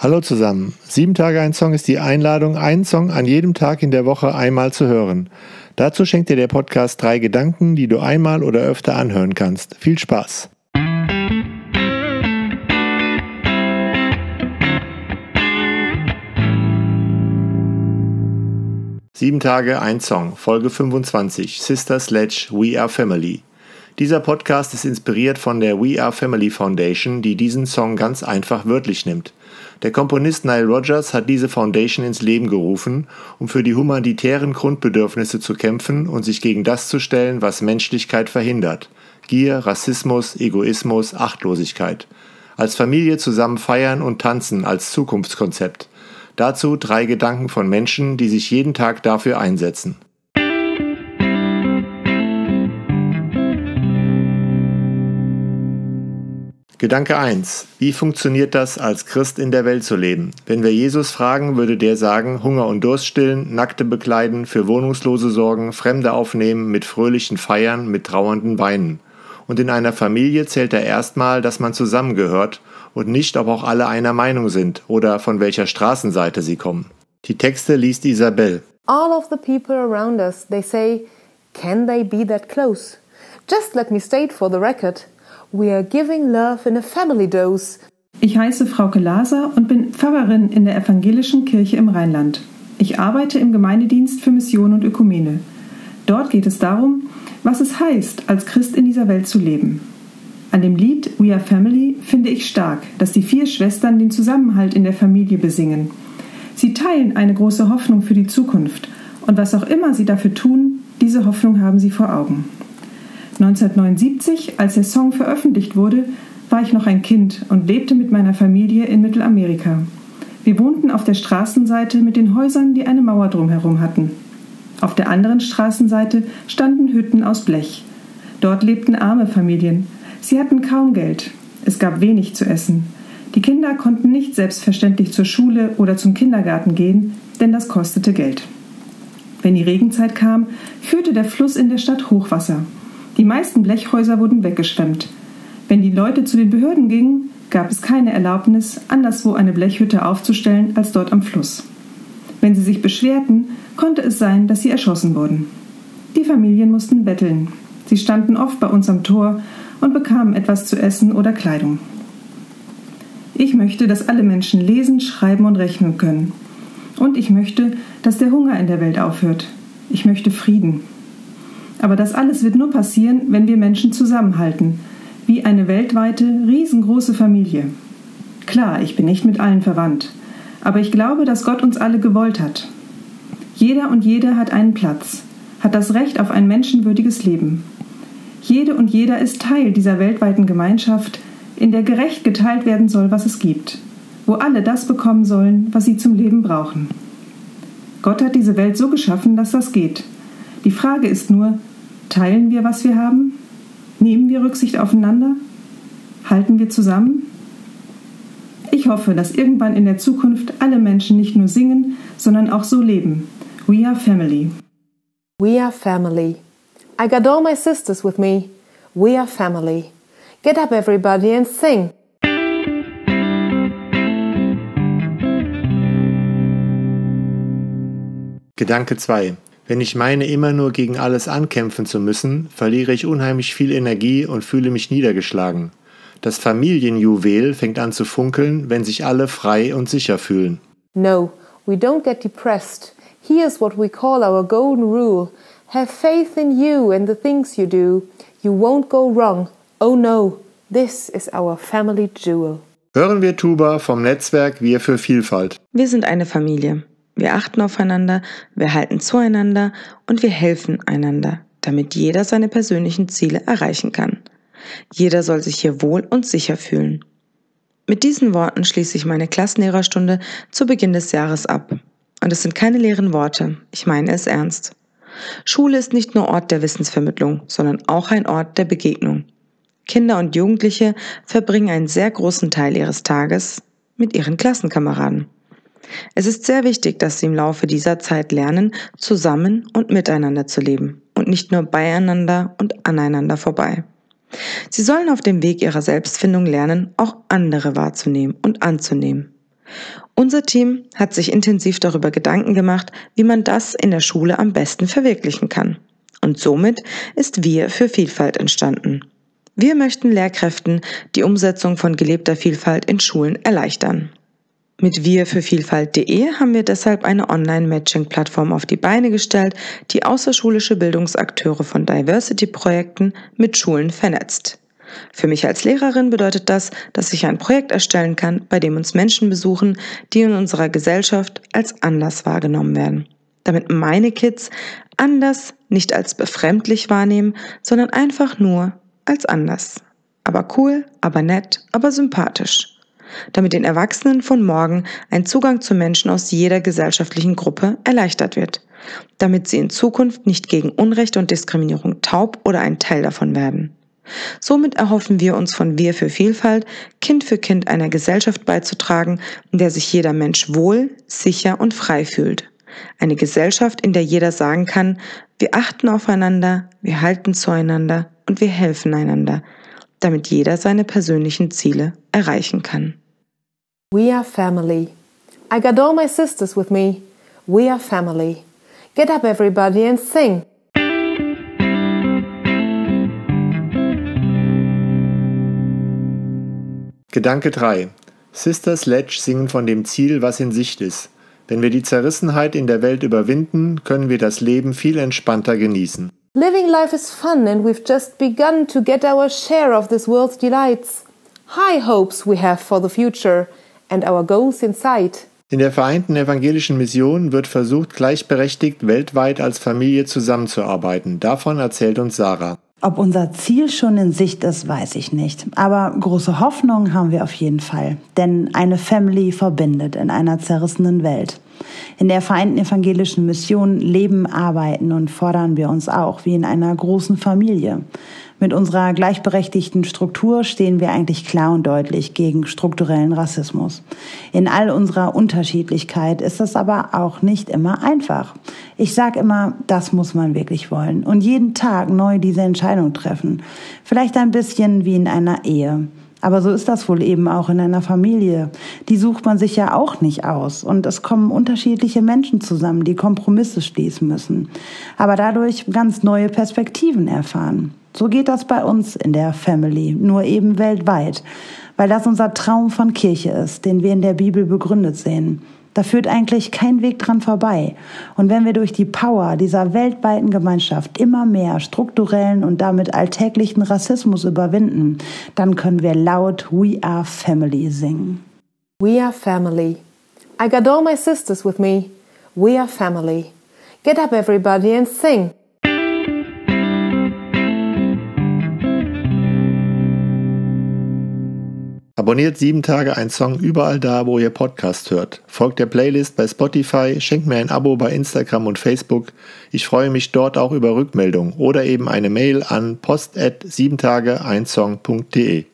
Hallo zusammen. Sieben Tage ein Song ist die Einladung, einen Song an jedem Tag in der Woche einmal zu hören. Dazu schenkt dir der Podcast drei Gedanken, die du einmal oder öfter anhören kannst. Viel Spaß! Sieben Tage, ein Song, Folge 25, Sister Sledge, We Are Family. Dieser Podcast ist inspiriert von der We Are Family Foundation, die diesen Song ganz einfach wörtlich nimmt. Der Komponist Nile Rodgers hat diese Foundation ins Leben gerufen, um für die humanitären Grundbedürfnisse zu kämpfen und sich gegen das zu stellen, was Menschlichkeit verhindert. Gier, Rassismus, Egoismus, Achtlosigkeit. Als Familie zusammen feiern und tanzen als Zukunftskonzept. Dazu drei Gedanken von Menschen, die sich jeden Tag dafür einsetzen. Gedanke 1. Wie funktioniert das, als Christ in der Welt zu leben? Wenn wir Jesus fragen, würde der sagen, Hunger und Durst stillen, Nackte bekleiden, für Wohnungslose sorgen, Fremde aufnehmen, mit fröhlichen Feiern, mit trauernden Weinen. Und in einer Familie zählt er erstmal, dass man zusammengehört und nicht, ob auch alle einer Meinung sind oder von welcher Straßenseite sie kommen. Die Texte liest Isabel. All of the people around us, they say, can they be that close? Just let me state for the record. We are giving love in a family dose. Ich heiße Frauke Laser und bin Pfarrerin in der Evangelischen Kirche im Rheinland. Ich arbeite im Gemeindedienst für Mission und Ökumene. Dort geht es darum, was es heißt, als Christ in dieser Welt zu leben. An dem Lied We Are Family finde ich stark, dass die vier Schwestern den Zusammenhalt in der Familie besingen. Sie teilen eine große Hoffnung für die Zukunft und was auch immer sie dafür tun, diese Hoffnung haben sie vor Augen. 1979, als der Song veröffentlicht wurde, war ich noch ein Kind und lebte mit meiner Familie in Mittelamerika. Wir wohnten auf der Straßenseite mit den Häusern, die eine Mauer drumherum hatten. Auf der anderen Straßenseite standen Hütten aus Blech. Dort lebten arme Familien. Sie hatten kaum Geld. Es gab wenig zu essen. Die Kinder konnten nicht selbstverständlich zur Schule oder zum Kindergarten gehen, denn das kostete Geld. Wenn die Regenzeit kam, führte der Fluss in der Stadt Hochwasser. Die meisten Blechhäuser wurden weggeschwemmt. Wenn die Leute zu den Behörden gingen, gab es keine Erlaubnis, anderswo eine Blechhütte aufzustellen als dort am Fluss. Wenn sie sich beschwerten, konnte es sein, dass sie erschossen wurden. Die Familien mussten betteln. Sie standen oft bei uns am Tor und bekamen etwas zu essen oder Kleidung. Ich möchte, dass alle Menschen lesen, schreiben und rechnen können. Und ich möchte, dass der Hunger in der Welt aufhört. Ich möchte Frieden. Aber das alles wird nur passieren, wenn wir Menschen zusammenhalten, wie eine weltweite, riesengroße Familie. Klar, ich bin nicht mit allen verwandt, aber ich glaube, dass Gott uns alle gewollt hat. Jeder und jede hat einen Platz, hat das Recht auf ein menschenwürdiges Leben. Jede und jeder ist Teil dieser weltweiten Gemeinschaft, in der gerecht geteilt werden soll, was es gibt, wo alle das bekommen sollen, was sie zum Leben brauchen. Gott hat diese Welt so geschaffen, dass das geht. Die Frage ist nur, Teilen wir, was wir haben? Nehmen wir Rücksicht aufeinander? Halten wir zusammen? Ich hoffe, dass irgendwann in der Zukunft alle Menschen nicht nur singen, sondern auch so leben. We are family. We are family. I got all my sisters with me. We are family. Get up, everybody, and sing. Gedanke 2. Wenn ich meine, immer nur gegen alles ankämpfen zu müssen, verliere ich unheimlich viel Energie und fühle mich niedergeschlagen. Das Familienjuwel fängt an zu funkeln, wenn sich alle frei und sicher fühlen. No, we don't get depressed. Here's what we call our golden rule. Have faith in you and the things you do. You won't go wrong. Oh no, this is our family jewel. Hören wir Tuba vom Netzwerk Wir für Vielfalt. Wir sind eine Familie. Wir achten aufeinander, wir halten zueinander und wir helfen einander, damit jeder seine persönlichen Ziele erreichen kann. Jeder soll sich hier wohl und sicher fühlen. Mit diesen Worten schließe ich meine Klassenlehrerstunde zu Beginn des Jahres ab. Und es sind keine leeren Worte, ich meine es ernst. Schule ist nicht nur Ort der Wissensvermittlung, sondern auch ein Ort der Begegnung. Kinder und Jugendliche verbringen einen sehr großen Teil ihres Tages mit ihren Klassenkameraden. Es ist sehr wichtig, dass Sie im Laufe dieser Zeit lernen, zusammen und miteinander zu leben und nicht nur beieinander und aneinander vorbei. Sie sollen auf dem Weg ihrer Selbstfindung lernen, auch andere wahrzunehmen und anzunehmen. Unser Team hat sich intensiv darüber Gedanken gemacht, wie man das in der Schule am besten verwirklichen kann. Und somit ist Wir für Vielfalt entstanden. Wir möchten Lehrkräften die Umsetzung von gelebter Vielfalt in Schulen erleichtern. Mit wir für Vielfalt.de haben wir deshalb eine Online-Matching-Plattform auf die Beine gestellt, die außerschulische Bildungsakteure von Diversity-Projekten mit Schulen vernetzt. Für mich als Lehrerin bedeutet das, dass ich ein Projekt erstellen kann, bei dem uns Menschen besuchen, die in unserer Gesellschaft als anders wahrgenommen werden. Damit meine Kids anders nicht als befremdlich wahrnehmen, sondern einfach nur als anders. Aber cool, aber nett, aber sympathisch damit den Erwachsenen von morgen ein Zugang zu Menschen aus jeder gesellschaftlichen Gruppe erleichtert wird, damit sie in Zukunft nicht gegen Unrecht und Diskriminierung taub oder ein Teil davon werden. Somit erhoffen wir uns von Wir für Vielfalt, Kind für Kind einer Gesellschaft beizutragen, in der sich jeder Mensch wohl, sicher und frei fühlt. Eine Gesellschaft, in der jeder sagen kann, wir achten aufeinander, wir halten zueinander und wir helfen einander, damit jeder seine persönlichen Ziele erreichen kann. We are family. I got all my sisters with me. We are family. Get up, everybody, and sing. Gedanke 3. Sister Sledge singen von dem Ziel, was in Sicht ist. Wenn wir die Zerrissenheit in der Welt überwinden, können wir das Leben viel entspannter genießen. Living life is fun, and we've just begun to get our share of this world's delights. High hopes we have for the future, and our goals in sight. In der Vereinten Evangelischen Mission wird versucht, gleichberechtigt weltweit als Familie zusammenzuarbeiten. Davon erzählt uns Sarah. Ob unser Ziel schon in Sicht ist, weiß ich nicht. Aber große Hoffnung haben wir auf jeden Fall. Denn eine Family verbindet in einer zerrissenen Welt. In der Vereinten Evangelischen Mission leben, arbeiten und fordern wir uns auch wie in einer großen Familie. Mit unserer gleichberechtigten Struktur stehen wir eigentlich klar und deutlich gegen strukturellen Rassismus. In all unserer Unterschiedlichkeit ist es aber auch nicht immer einfach. Ich sage immer, das muss man wirklich wollen und jeden Tag neu diese Entscheidung treffen. Vielleicht ein bisschen wie in einer Ehe. Aber so ist das wohl eben auch in einer Familie. Die sucht man sich ja auch nicht aus. Und es kommen unterschiedliche Menschen zusammen, die Kompromisse schließen müssen. Aber dadurch ganz neue Perspektiven erfahren. So geht das bei uns in der Family, nur eben weltweit. Weil das unser Traum von Kirche ist, den wir in der Bibel begründet sehen. Da führt eigentlich kein Weg dran vorbei. Und wenn wir durch die Power dieser weltweiten Gemeinschaft immer mehr strukturellen und damit alltäglichen Rassismus überwinden, dann können wir laut We Are Family singen. We are family. I got all my sisters with me. We are family. Get up, everybody, and sing. Abonniert sieben Tage ein Song überall da, wo ihr Podcast hört. Folgt der Playlist bei Spotify, schenkt mir ein Abo bei Instagram und Facebook. Ich freue mich dort auch über Rückmeldungen oder eben eine Mail an post at siebentageeinsong.de.